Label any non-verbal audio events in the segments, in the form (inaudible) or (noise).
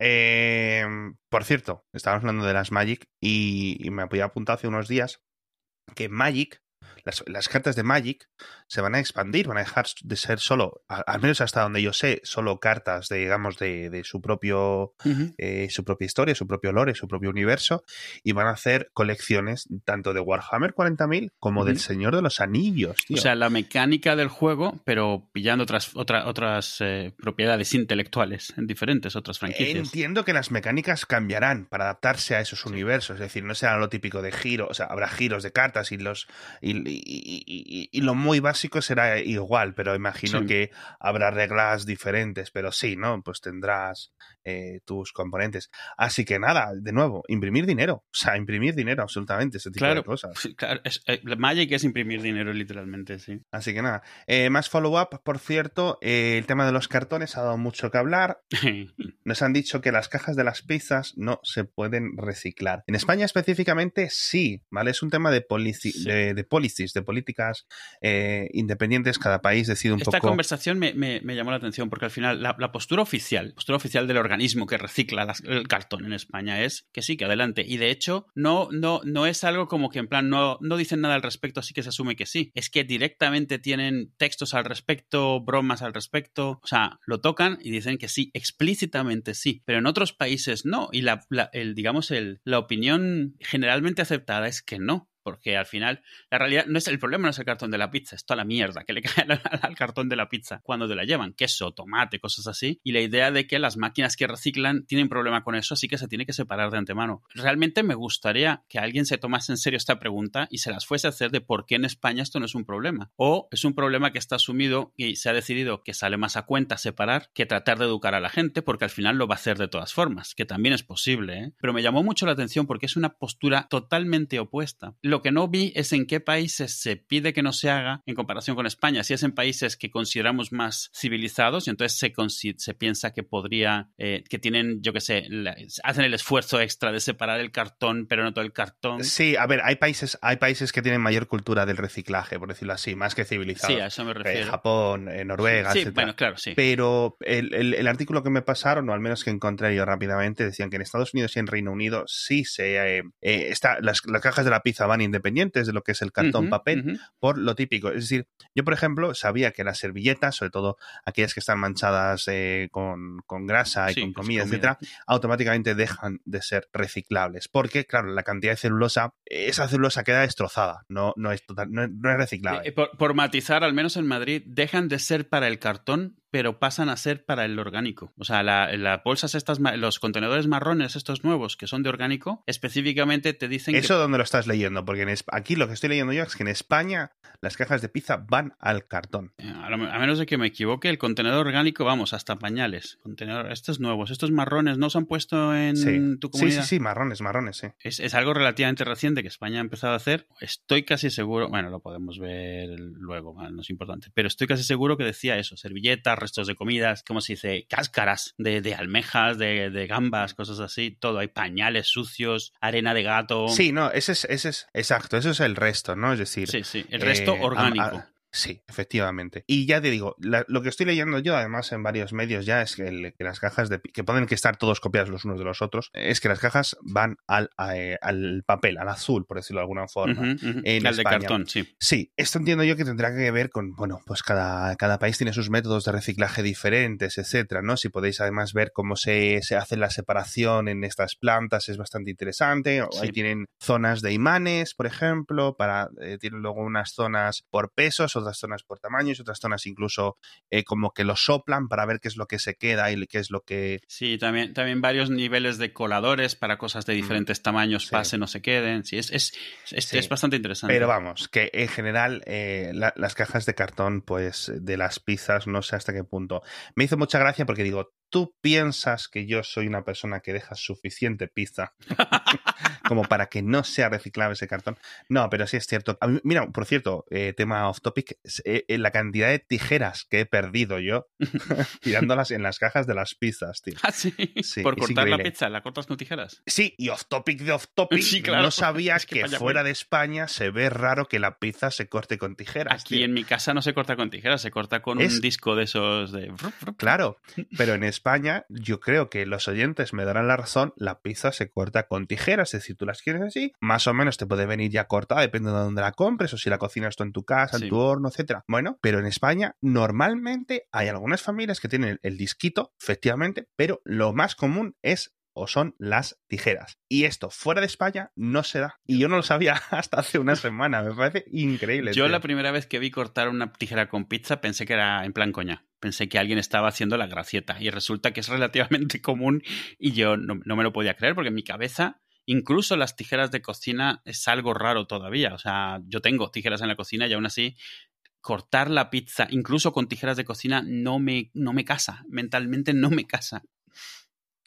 Eh, por cierto, estábamos hablando de las Magic y, y me había apuntado hace unos días que Magic las, las, cartas de Magic se van a expandir, van a dejar de ser solo, al menos hasta donde yo sé, solo cartas de, digamos, de, de su propio, uh -huh. eh, su propia historia, su propio lore, su propio universo, y van a hacer colecciones tanto de Warhammer 40.000 como uh -huh. del Señor de los Anillos. Tío. O sea, la mecánica del juego, pero pillando otras, otra, otras eh, propiedades intelectuales en diferentes otras franquicias. Entiendo que las mecánicas cambiarán para adaptarse a esos universos, es decir, no será lo típico de giro, o sea, habrá giros de cartas y los y, y, y, y, lo muy básico será igual, pero imagino sí. que habrá reglas diferentes, pero sí, ¿no? Pues tendrás eh, tus componentes. Así que nada, de nuevo, imprimir dinero, o sea, imprimir dinero absolutamente, ese tipo claro, de cosas. Claro, es, eh, Magic es imprimir dinero literalmente, sí. Así que nada, eh, más follow-up, por cierto, eh, el tema de los cartones ha dado mucho que hablar. (laughs) Nos han dicho que las cajas de las pizzas no se pueden reciclar. En España específicamente sí, ¿vale? Es un tema de, policy, sí. de, de policies, de políticas eh, independientes, cada país decide un Esta poco. Esta conversación me, me, me, llamó la atención porque al final la, la postura oficial, postura oficial del organismo que recicla las, el cartón en España es que sí, que adelante. Y de hecho, no, no, no es algo como que en plan no, no dicen nada al respecto, así que se asume que sí. Es que directamente tienen textos al respecto, bromas al respecto. O sea, lo tocan y dicen que sí, explícitamente sí. Pero en otros países no. Y la, la el, digamos, el, la opinión generalmente aceptada es que no porque al final la realidad no es el problema no es el cartón de la pizza, es toda la mierda que le (laughs) cae al, cartón de la pizza cuando te la llevan, queso, tomate, cosas así, y la idea de que las máquinas que reciclan tienen problema con eso, así que se tiene que separar de antemano. Realmente me gustaría que alguien se tomase en serio esta pregunta y se las fuese a hacer de por qué en España esto no es un problema, o es un problema que está asumido y se ha decidido que sale más a cuenta separar que tratar de educar a la gente, porque al final lo va a hacer de todas formas, que también es posible, ¿eh? pero me llamó mucho la atención porque es una postura totalmente opuesta. Que no vi es en qué países se pide que no se haga en comparación con España. Si es en países que consideramos más civilizados, y entonces se, se piensa que podría, eh, que tienen, yo qué sé, la, hacen el esfuerzo extra de separar el cartón, pero no todo el cartón. Sí, a ver, hay países, hay países que tienen mayor cultura del reciclaje, por decirlo así, más que civilizados. Sí, a eso me refiero. Eh, Japón, eh, Noruega, sí, etc. bueno, claro, sí. Pero el, el, el, artículo que me pasaron, o al menos que encontré yo rápidamente, decían que en Estados Unidos y en Reino Unido sí se está, las, las cajas de la pizza van independientes de lo que es el cartón uh -huh, papel uh -huh. por lo típico. Es decir, yo, por ejemplo, sabía que las servilletas, sobre todo aquellas que están manchadas eh, con, con, grasa y sí, con comida, comida, etcétera, automáticamente dejan de ser reciclables. Porque, claro, la cantidad de celulosa, esa celulosa queda destrozada, no, no, es, total, no, no es reciclable. Eh, por, por matizar, al menos en Madrid, dejan de ser para el cartón pero pasan a ser para el orgánico. O sea, las la bolsas estas, los contenedores marrones estos nuevos que son de orgánico, específicamente te dicen ¿Eso que... dónde lo estás leyendo? Porque en, aquí lo que estoy leyendo yo es que en España las cajas de pizza van al cartón. Eh, A, lo, a menos de que me equivoque, el contenedor orgánico, vamos, hasta pañales. Contenedor, estos nuevos, estos marrones, ¿no se han puesto en sí. tu comunidad? Sí, sí, sí, marrones, marrones, sí. Es, es, algo relativamente reciente que España ha empezado a hacer. Estoy casi seguro, bueno, lo podemos ver luego, no es importante, pero estoy casi seguro que decía eso, servilletas, restos de comidas, ¿cómo se dice? Cáscaras de, de almejas, de, de, gambas, cosas así, todo. Hay pañales sucios, arena de gato. Sí, no, ese es, ese es exacto, eso es el resto, ¿no? Es decir, sí, sí, el resto eh, orgánico. A, a, Sí, efectivamente. Y ya te digo, la, lo que estoy leyendo yo, además en varios medios ya, es que, el, que las cajas de, que pueden que estar todos copiados los unos de los otros, es que las cajas van al, a, al papel, al azul, por decirlo de alguna forma. Uh -huh, uh -huh. En al España. de cartón, sí. Sí, esto entiendo yo que tendrá que ver con, bueno, pues cada, cada país tiene sus métodos de reciclaje diferentes, etcétera, ¿no? Si podéis además ver cómo se, se hace la separación en estas plantas, es bastante interesante. Sí. Ahí tienen zonas de imanes, por ejemplo, para, eh, tienen luego unas zonas por pesos, otras zonas por tamaño y otras zonas incluso eh, como que lo soplan para ver qué es lo que se queda y qué es lo que... Sí, también, también varios niveles de coladores para cosas de diferentes mm, tamaños sí. pasen o se queden. Sí, es, es, es, sí. es, bastante interesante. Pero vamos, que en general eh, la, las cajas de cartón, pues de las pizzas, no sé hasta qué punto. Me hizo mucha gracia porque digo, tú piensas que yo soy una persona que deja suficiente pizza. (laughs) como para que no sea reciclable ese cartón. No, pero sí es cierto. mira, por cierto, eh, tema off topic, eh, eh, la cantidad de tijeras que he perdido yo (laughs) tirándolas en las cajas de las pizzas, tío. Ah, sí. por cortar la pizza, ¿la cortas con tijeras? Sí, y off topic de off topic, sí, claro. no sabía que, fuera de España se ve raro que la pizza se corte con tijeras. Aquí en mi casa no se corta con tijeras, se corta con un disco de esos de. Claro, (laughs) pero en España yo creo que los oyentes me darán la razón, la pizza se corta con tijeras, es decir, tú las quieres así, más o menos te puede venir ya cortada, depende de dónde la compres, o si la cocinas tú en tu casa, en tu horno, etcétera. Bueno, pero en España normalmente hay algunas familias que tienen el disquito, efectivamente, pero lo más común es o son las tijeras. Y esto fuera de España no se da. Y yo no lo sabía (laughs) hasta hace una (laughs) semana. Me parece increíble. Yo la primera vez que vi cortar una tijera con pizza pensé que era en plan coña. Pensé que alguien estaba haciendo la gracieta. Y resulta que es relativamente (laughs) común y yo no, no me lo podía creer porque en mi cabeza incluso las tijeras de cocina es algo raro todavía. O sea, yo tengo tijeras en la cocina y aún así cortar la pizza, incluso con tijeras de cocina, no me, no me casa. Mentalmente no me casa.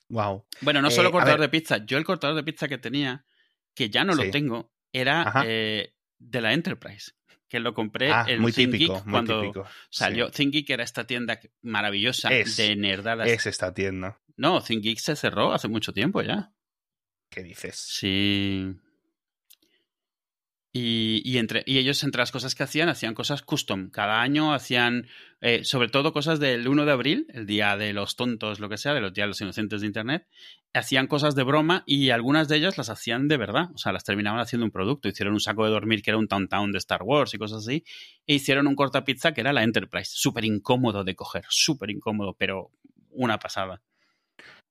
Wow. Bueno, no solo eh, cortador de pizza. Yo el cortador de pizza que tenía, que ya no lo tengo, era eh, de la Enterprise. Que lo compré ah, en muy típico, cuando salió. ThinkGeek era esta tienda maravillosa de nerdadas. Es esta tienda. No, ThinkGeek se cerró hace mucho tiempo ya. ¿Qué dices? Sí. Y, entre, y ellos, entre las cosas que hacían, hacían cosas custom. Cada año hacían, eh, sobre todo, cosas del 1 de abril, el día de los tontos, lo que sea, de los días de los inocentes de Internet. Hacían cosas de broma y algunas de ellas las hacían de verdad. O sea, las terminaban haciendo un producto. Hicieron un saco de dormir que era un Town de Star Wars y cosas así. E hicieron un corta pizza que era la Enterprise. Súper incómodo de coger, súper incómodo, pero una pasada.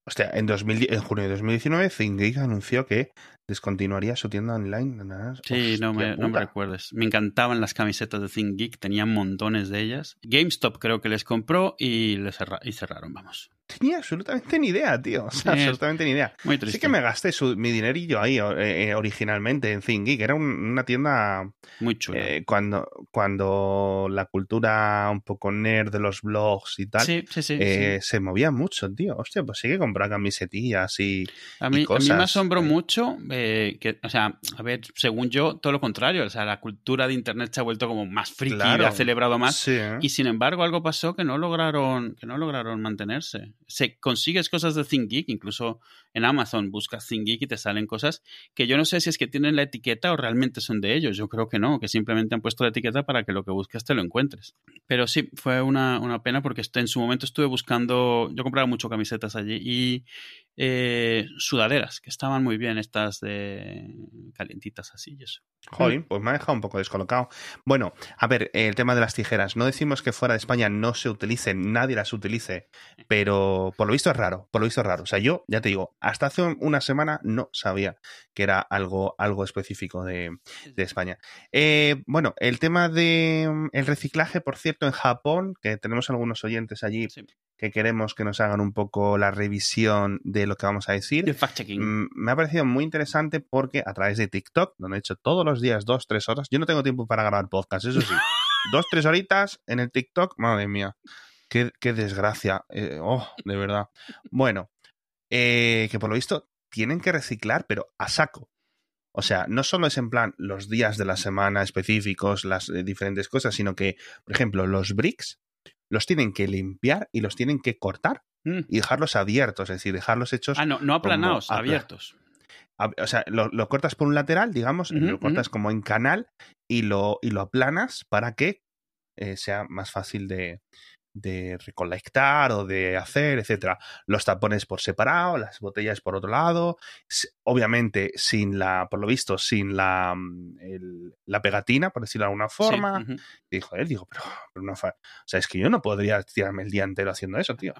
Hostia, en, 2000, en junio de 2019, ThinkGeek anunció que descontinuaría su tienda online. Sí, no me, no me, recuerdes. Me encantaban las camisetas de ThinkGeek, tenían montones de ellas. GameStop creo que les compró y, les y cerraron, vamos tenía absolutamente ni idea, tío. (laughs) O sea, absolutamente ni idea. Muy Sí que me gasté su, mi dinerillo ahí eh, eh, originalmente en ThinkGeek. Era una tienda... Muy chula. Eh, cuando, cuando la cultura un poco nerd de los blogs y tal se movía mucho, tío. Hostia, pues sí que comprar camisetillas y, a mí, cosas. A mí me asombró mucho que, o sea, a ver, según yo, todo lo contrario. O sea, la cultura de Internet se ha vuelto como más friki, ha celebrado más. Y sin embargo, algo pasó que no lograron, que no lograron mantenerse se consigues cosas de ThinkGeek, incluso en Amazon buscas ThinkGeek y te salen cosas que yo no sé si es que tienen la etiqueta o realmente son de ellos. Yo creo que no, que simplemente han puesto la etiqueta para que lo que busques te lo encuentres. Pero sí, fue una, una pena porque en su momento estuve buscando, yo compraba mucho camisetas allí y eh, sudaderas, que estaban muy bien estas de calientitas así y eso. Joder, pues me ha dejado un poco descolocado. Bueno, a ver, el tema de las tijeras. No decimos que fuera de España no se utilicen, nadie las utilice, pero por lo visto es raro, por lo visto es raro. O sea, yo, ya te digo, hasta hace una semana no sabía que era algo, algo específico de, España. Eh, bueno, el tema de mm, el reciclaje, por cierto, en Japón, que tenemos algunos oyentes allí que queremos que nos hagan un poco la revisión de lo que vamos a decir. El fact-checking. Mm, me ha parecido muy interesante porque a través de TikTok, donde he hecho todos los días dos, tres horas, yo no tengo tiempo para grabar podcast, eso sí. (laughs) dos, tres horitas en el TikTok, madre mía. Qué, desgracia. Eh, oh, de verdad. Bueno, eh, que por lo visto tienen que reciclar, pero a saco. O sea, no solo es en plan los días de la semana específicos, las eh, diferentes cosas, sino que, por ejemplo, los bricks los tienen que limpiar y los tienen que cortar mm. y dejarlos abiertos, es decir, dejarlos hechos. Ah, no, no aplanados, abiertos. O sea, lo, cortas por un lateral, digamos, lo cortas como en canal y lo, y lo aplanas para que eh, sea más fácil de, de recolectar o de hacer, etcétera. Los tapones por separado, las botellas por otro lado, obviamente sin la, por lo visto, sin la, mm, la pegatina, por decirlo de alguna forma. dijo él, digo, pero, pero no, o sea, es que yo no podría tirarme el día entero haciendo eso, tío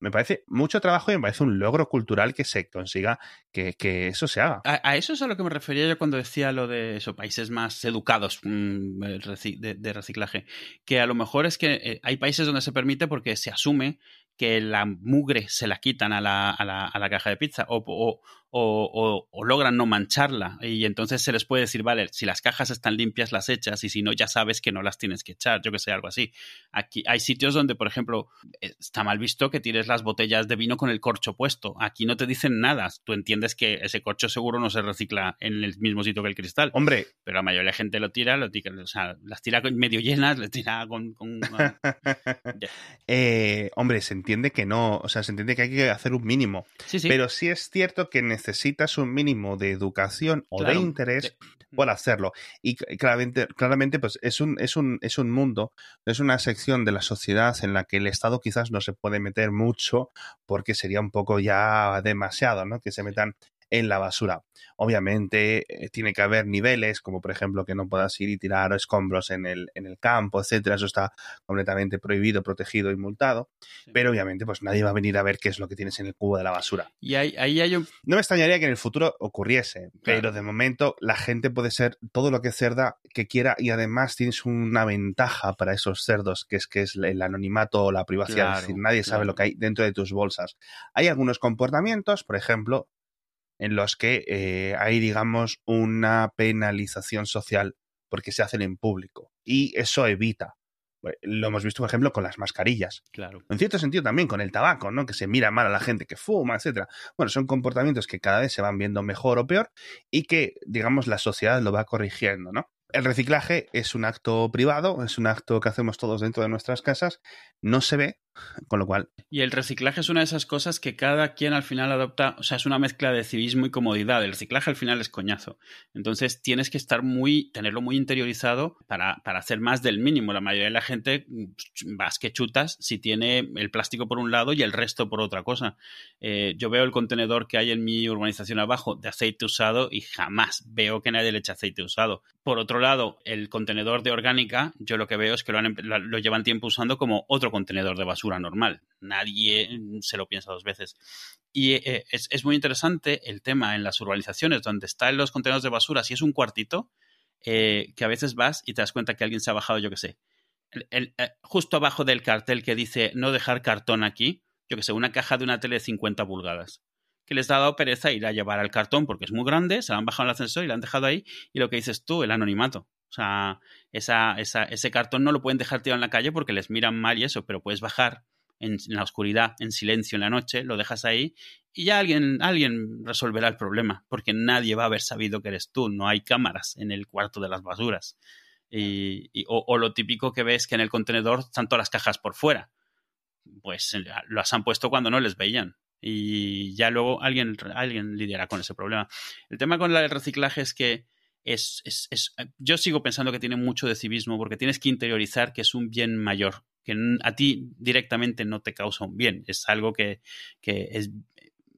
me parece mucho trabajo y me parece un logro cultural que se consiga que, eso se haga. A, eso es a lo que me refería yo cuando decía lo de esos países más educados mm, de, reciclaje. Que a lo mejor es que eh, hay países donde se permite porque se asume que la mugre se la quitan a la, a la, a la caja de pizza o, o, logran no mancharla. Y entonces se les puede decir, vale, si las cajas están limpias, las echas, y si no, ya sabes que no las tienes que echar, yo que sé, algo así. Aquí hay sitios donde, por ejemplo, está mal visto que tires las botellas de vino con el corcho puesto. Aquí no te dicen nada. Tú entiendes que ese corcho seguro no se recicla en el mismo sitio que el cristal. Hombre. Pero la mayoría de la gente lo tira, lo tira o sea, las tira medio llenas, le tira con. (laughs) Eh, hombre, se entiende que no, o sea, se entiende que hay que hacer un mínimo. Sí, sí. Pero sí es cierto que necesitas un mínimo de educación o de interés por hacerlo. Y claramente, claramente pues es un, es un, es un mundo, es una sección de la sociedad en la que el Estado quizás no se puede meter mucho porque sería un poco ya demasiado, ¿no? Que se metan en la basura. Obviamente eh, tiene que haber niveles, como por ejemplo que no puedas ir y tirar escombros en el, en el campo, etcétera. Eso está completamente prohibido, protegido y multado. Pero obviamente, pues nadie va a venir a ver qué es lo que tienes en el cubo de la basura. Y ahí, hay un... No me extrañaría que en el futuro ocurriese, pero de momento la gente puede ser todo lo que cerda que quiera y además tienes una ventaja para esos cerdos, que es que es el anonimato o la privacidad. es decir, nadie sabe lo que hay dentro de tus bolsas. Hay algunos comportamientos, por ejemplo, en los que eh, hay, digamos, una penalización social porque se hacen en público. Y eso evita. Pues, lo hemos visto, por ejemplo, con las mascarillas. Claro. En cierto sentido también con el tabaco, ¿no? Que se mira mal a la gente que fuma, etcétera. Bueno, son comportamientos que cada vez se van viendo mejor o peor y que, digamos, la sociedad lo va corrigiendo, ¿no? El reciclaje es un acto privado, es un acto que hacemos todos dentro de nuestras casas, no se ve, con lo cual. Y el reciclaje es una de esas cosas que cada quien al final adopta, o sea, es una mezcla de civismo y comodidad. El reciclaje al final es coñazo. Entonces tienes que estar muy, tenerlo muy interiorizado para, para hacer más del mínimo. La mayoría de la gente mm, vas que chutas si tiene el plástico por un lado y el resto por otra cosa. Eh, yo veo el contenedor que hay en mi urbanización abajo de aceite usado y jamás veo que nadie le eche aceite usado. Por otro lado, el contenedor de orgánica, yo lo que veo es que lo, lo llevan tiempo usando como otro contenedor de basura normal. Nadie mm, se lo piensa dos veces. Y eh, es, muy interesante el tema en las urbanizaciones donde están los contenedores de basura, si es un cuartito, eh, que a veces vas y te das cuenta que alguien se ha bajado, yo que sé, eh, justo abajo del cartel que dice no dejar cartón aquí, yo que sé, una caja de una tele de 50 pulgadas que les ha dado pereza ir a llevar al cartón porque es muy grande, se lo han bajado en el ascensor y lo han dejado ahí. Y lo que dices tú, el anonimato. O sea, esa, ese cartón no lo pueden dejar tirado en la calle porque les miran mal y eso, pero puedes bajar en, la oscuridad, en silencio en la noche, lo dejas ahí y ya alguien, alguien resolverá el problema, porque nadie va a haber sabido que eres tú, no hay cámaras en el cuarto de las basuras. Y, o, lo típico que ves que en el contenedor están todas las cajas por fuera. Pues eh, las han puesto cuando no les veían. Y ya luego alguien, alguien lidiará con ese problema. El tema con el reciclaje es que es, es, es, eh, yo sigo pensando que tiene mucho de civismo porque tienes que interiorizar que es un bien mayor, que a ti directamente no te causa un bien, es algo que, que es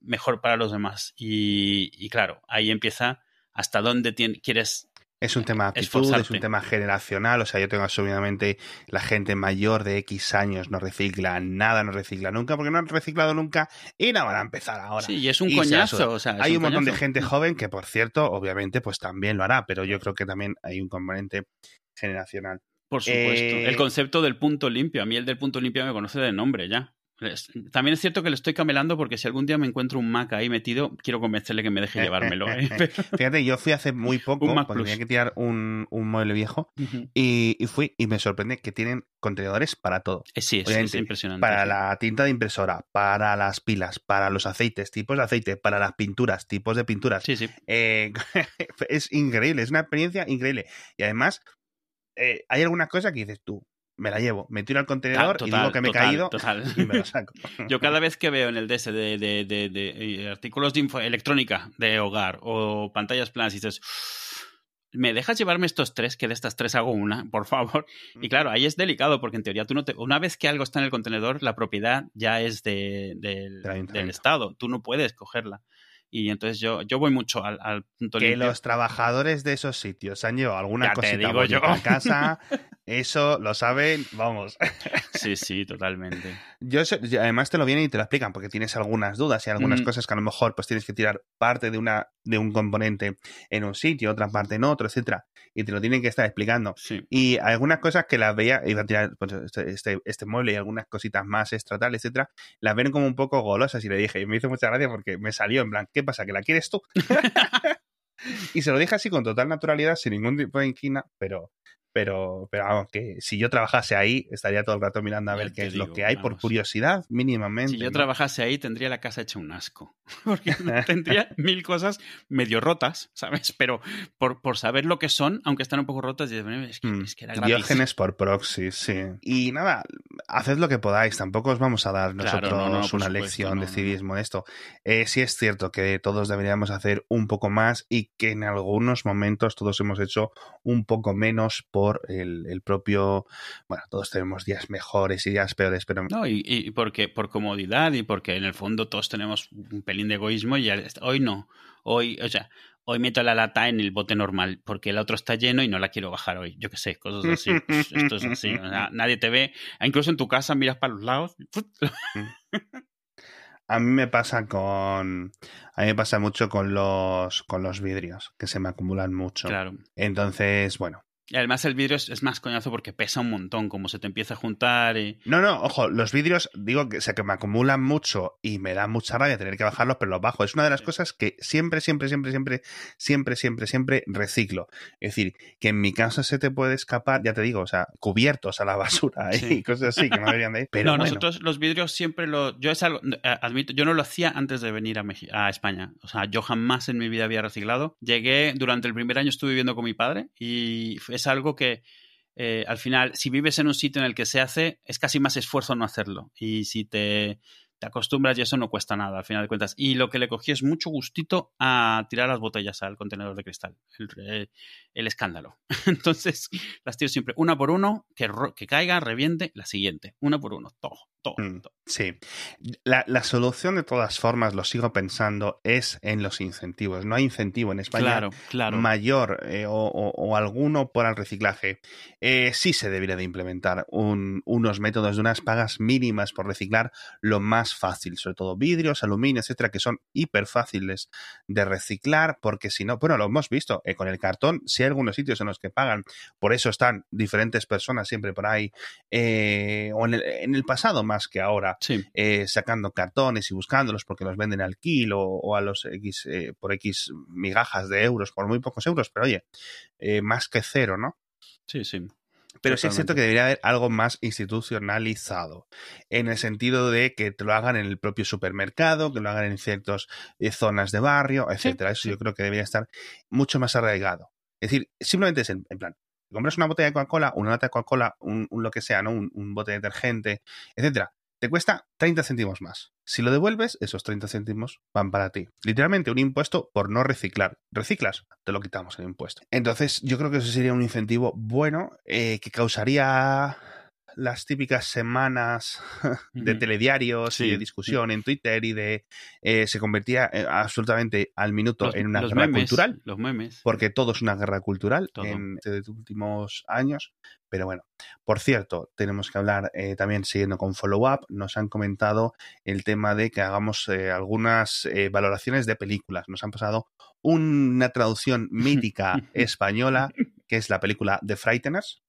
mejor para los demás. Y, y claro, ahí empieza hasta dónde quieres es un tema de actitud, es un tema generacional. O sea, yo tengo absolutamente la gente mayor de X años no recicla nada, no recicla nunca, porque no han reciclado nunca y no van a empezar ahora. Sí, y es un coñazo. O sea, hay un, montón de gente joven que, por cierto, obviamente, pues también lo hará, pero yo creo que también hay un componente generacional. Por supuesto. El eh, concepto del punto limpio. A mí el del punto limpio me conoce de nombre ya. También es cierto que le estoy camelando porque si algún día me encuentro un Mac ahí metido, quiero convencerle que me deje (laughs) llevármelo. ¿eh? (laughs) Fíjate, yo fui hace muy poco cuando tenía que tirar un, mueble viejo y, fui y me sorprende que tienen contenedores para todo. Eh, sí, es, impresionante. Para la tinta de impresora, para las pilas, para los aceites, tipos de aceite, para las pinturas, tipos de pinturas. Sí, sí. Eh, (laughs) es increíble, es una experiencia increíble. Y además, hay alguna cosa que dices tú, me la llevo, me tiro al contenedor y digo que me he caído (laughs) y me lo saco. (laughs) Yo cada vez que veo en el DS de, de, de, artículos de info, electrónica de hogar o pantallas planas y dices, ¿me dejas llevarme estos tres? Que de estas tres hago una, por favor. Y claro, ahí es delicado porque en teoría tú no te... Una vez que algo está en el contenedor, la propiedad ya es del, del Estado. Tú no puedes cogerla. Y entonces yo, yo voy mucho al, al punto Que los trabajadores de esos sitios han llevado alguna cosita digo yo. a casa, (laughs) eso lo saben, vamos. (laughs) sí, sí, totalmente. Yo además te lo vienen y te lo explican porque tienes algunas dudas y algunas cosas que a lo mejor pues tienes que tirar parte de una de un componente en un sitio, otra parte en otro, etcétera, y te lo tienen que estar explicando. Y algunas cosas que las veía, iba a tirar pues, este, este, este, mueble y algunas cositas más extra tal, etcétera, las ven como un poco golosas y le dije, y me hizo mucha gracia porque me salió en plan, ¿qué pasa? ¿Que la quieres tú? (laughs) (laughs) y se lo dije así con total naturalidad, sin ningún tipo de inquina, pero pero, pero vamos, que si yo trabajase ahí, estaría todo el rato mirando a ver qué es lo que hay, por curiosidad, mínimamente. Si yo trabajase ahí, tendría la casa hecha un asco. (laughs) Porque (laughs) tendría mil cosas medio rotas, ¿sabes? Pero por, por saber lo que son, aunque están un poco rotas, es que, mm. es que era Diógenes por proxy, sí. Y nada, haced lo que podáis, tampoco os vamos a dar nosotros una lección de civismo de esto. Eh, sí es cierto que todos deberíamos hacer un poco más y que en algunos momentos todos hemos hecho un poco menos por el, propio, bueno, todos tenemos días mejores y días peores, pero... No, y, porque por comodidad y porque en el fondo todos tenemos un pelín de egoísmo y hoy no, hoy, o sea, hoy meto la lata en el bote normal porque el otro está lleno y no la quiero bajar hoy. Yo qué sé, cosas así. (laughs) Pues esto es así. nadie te ve. Incluso en tu casa miras para los lados. A mí me pasa con. A mí me pasa mucho con los, con los vidrios, que se me acumulan mucho. Claro. Entonces, bueno, y además el vidrio es, más coñazo porque pesa un montón, como se te empieza a juntar y... No, no, ojo, los vidrios, digo que, sea, que me acumulan mucho y me da mucha rabia tener que bajarlos, pero los bajo. Es una de las cosas que siempre, siempre, siempre, siempre, siempre, siempre, siempre reciclo. Es decir, que en mi casa se te puede escapar, ya te digo, o sea, cubiertos a la (laughs) basura y cosas así que no deberían de ir. (laughs) Pero no, nosotros los vidrios siempre lo... Yo es algo, eh, admito, yo no lo hacía antes de venir a, a España. O sea, yo jamás en mi vida había reciclado. Llegué, durante el primer año estuve viviendo con mi padre y es algo que eh, al final, si vives en un sitio en el que se hace, es casi más esfuerzo no hacerlo. Y si te, te acostumbras y eso no cuesta nada, al final de cuentas. Y lo que le cogí es mucho gustito a tirar las botellas al contenedor de cristal. El, eh, escándalo. (laughs) Entonces, las tiro siempre una por uno, que, que caiga, reviente, la siguiente. Una por uno, todo. Mm, sí. La, solución de todas formas, lo sigo pensando, es en los incentivos. No hay incentivo en España mayor eh, o, alguno por el reciclaje. Eh, sí se debería de implementar unos métodos de unas pagas mínimas por reciclar lo más fácil, sobre todo vidrios, aluminio, etcétera, que son hiper fáciles de reciclar, porque si no, bueno, lo hemos visto eh, con el cartón, si hay algunos sitios en los que pagan, por eso están diferentes personas siempre por ahí, o en el, en el pasado más que ahora, eh, sacando cartones y buscándolos porque los venden al kilo o a los X eh, por X migajas de euros, por muy pocos euros, pero oye, eh, más que cero, ¿no? Sí, sí. Pero sí es cierto que debería haber algo más institucionalizado, en el sentido de que te lo hagan en el propio supermercado, que lo hagan en ciertas zonas de barrio, etcétera. Eso yo creo que debería estar mucho más arraigado. Es decir, simplemente es en plan, compras una botella de Coca-Cola, una lata de Coca-Cola, un, lo que sea, ¿no? Un, bote de detergente, etcétera, te cuesta 30 céntimos más. Si lo devuelves, esos 30 céntimos van para ti. Literalmente un impuesto por no reciclar. Reciclas, te lo quitamos el impuesto. Entonces, yo creo que eso sería un incentivo bueno eh, que causaría las típicas semanas (laughs) de telediarios y de discusión en Twitter y de eh, se convertía eh, absolutamente al minuto en una guerra cultural. Los memes. Porque todo es una guerra cultural en estos últimos años. Pero bueno, por cierto, tenemos que hablar eh, también siguiendo con follow up. Nos han comentado el tema de que hagamos algunas valoraciones de películas. Nos han pasado una traducción (laughs) mítica española que es la película The Frighteners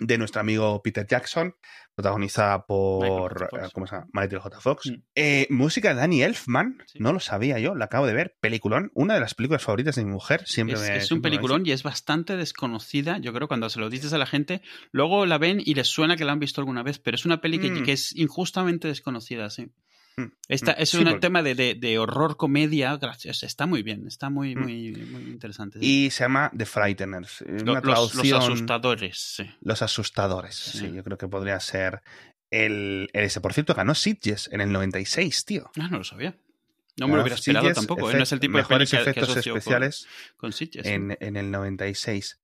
de nuestro amigo Peter Jackson, protagonizada por eh, ¿cómo se llama? Michael J. Fox. Mm. Eh, música de Danny Elfman, no lo sabía yo, la acabo de ver. Peliculón, una de las películas favoritas de mi mujer. Siempre es, me, es un peliculón y es bastante desconocida. Yo creo cuando se lo dices a la gente, luego la ven y les suena que la han visto alguna vez, pero es una peli que, mm. que es injustamente desconocida, sí. Mm, Esta, mm. es un tema de, horror comedia, gracias, está muy bien, está muy, mm. muy, muy interesante. Y se llama The Frighteners. Una los, los, asustadores, sí. Los asustadores, sí. yo creo que podría ser el, ese. Por cierto, ganó Sitges en el 96, tío. Ah, no lo sabía. No me lo hubiera esperado tampoco. ¿eh? no es el tipo de mejores efectos especiales con, Sitges. En, en, el 96.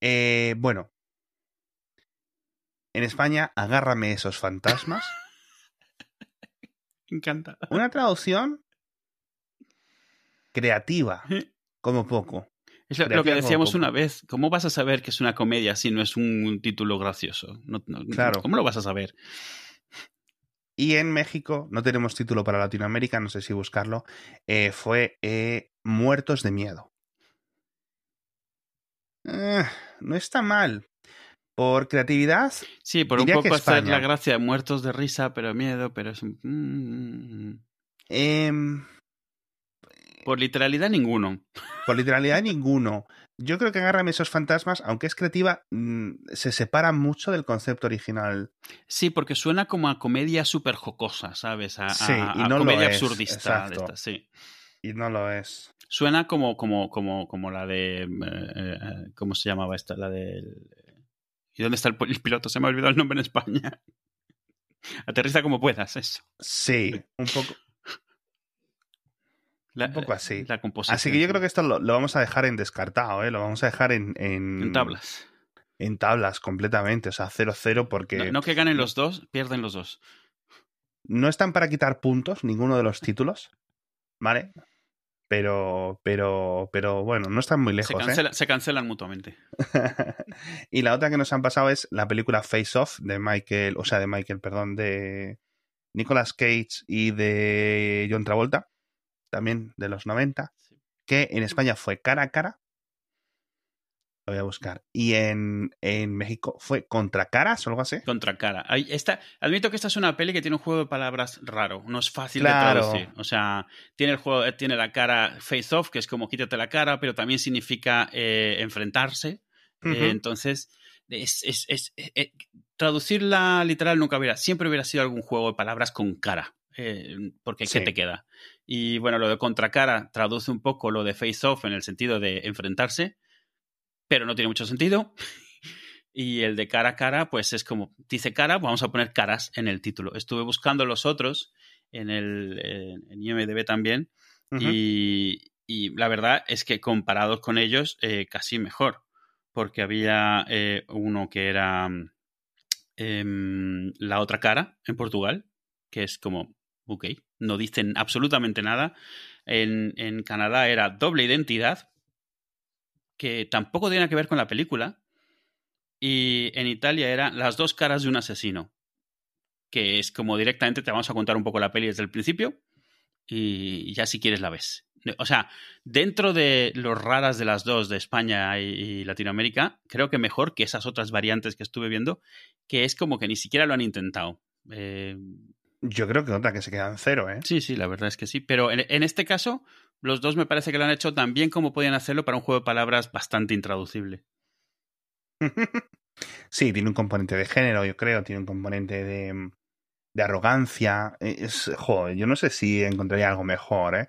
Eh, bueno, en España, agárrame esos fantasmas. Encanta. (laughs) Una traducción creativa, como poco. Es lo, que decíamos una vez. ¿Cómo vas a saber que es una comedia si no es un título gracioso? claro. ¿Cómo lo vas a saber? Y en México, no tenemos título para Latinoamérica, no sé si buscarlo, eh, fue eh, Muertos de Miedo. Eh, no está mal. Por creatividad. Sí, por un poco hacer la gracia de muertos de risa, pero miedo, pero es. Eh, por literalidad ninguno. Por literalidad ninguno. Yo creo que Agárrame esos fantasmas, aunque es creativa, mm, se separa mucho del concepto original. Sí, porque suena como a comedia súper jocosa, ¿sabes? A, sí, y no comedia absurdista. sí. Y no lo es. Suena como, como, como, como la de. Eh, eh, ¿Cómo se llamaba esta? La de. ¿Y dónde está el, piloto? Se me ha olvidado el nombre en España. (laughs) Aterriza como puedas, eso. Sí, un poco un poco así. La composición. Así que yo creo que esto lo, vamos a dejar en descartado, ¿eh? Lo vamos a dejar en... En, tablas. En tablas, completamente. O sea, 0-0 porque... No, que ganen los dos, pierden los dos. No están para quitar puntos ninguno de los títulos, ¿vale? Pero, pero, pero bueno, no están muy lejos. Se, ¿eh? se cancelan mutuamente. (laughs) y la otra que nos han pasado es la película Face Off de Michael, o sea, de Michael, perdón, de Nicolas Cage y de John Travolta también de los 90, que en España fue cara a cara. Voy a buscar. Y en, en México fue contra caras o algo así. Contra cara. admito que esta es una peli que tiene un juego de palabras raro. No es fácil de traducir. O sea, tiene el juego, eh, tiene la cara face off, que es como quítate la cara, pero también significa eh, enfrentarse. Eh, entonces, es, es, traducirla literal nunca hubiera. Siempre hubiera sido algún juego de palabras con cara. porque ¿qué te queda? Y bueno, lo de contracara traduce un poco lo de face off en el sentido de enfrentarse, pero no tiene mucho sentido. (laughs) Y el de cara a cara, pues es como, dice cara, vamos a poner caras en el título. Estuve buscando los otros en el en IMDB también. y, la verdad es que comparados con ellos, eh, casi mejor. Porque había eh, uno que era em, la otra cara en Portugal, que es como ok, no dicen absolutamente nada. En, en Canadá era doble identidad, que tampoco tiene que ver con la película. Y en Italia era las dos caras de un asesino, que es como directamente te vamos a contar un poco la peli desde el principio y ya si quieres la ves. O sea, dentro de los raras de las dos, de España y, Latinoamérica, creo que mejor que esas otras variantes que estuve viendo, que es como que ni siquiera lo han intentado. Eh, yo creo que nota que se quedan cero, ¿eh? Sí, sí, la verdad es que sí. Pero en, este caso, los dos me parece que lo han hecho tan bien como podían hacerlo para un juego de palabras bastante intraducible. (laughs) sí, tiene un componente de género, yo creo, tiene un componente de, de arrogancia. Es, joder, yo no sé si encontraría algo mejor, ¿eh?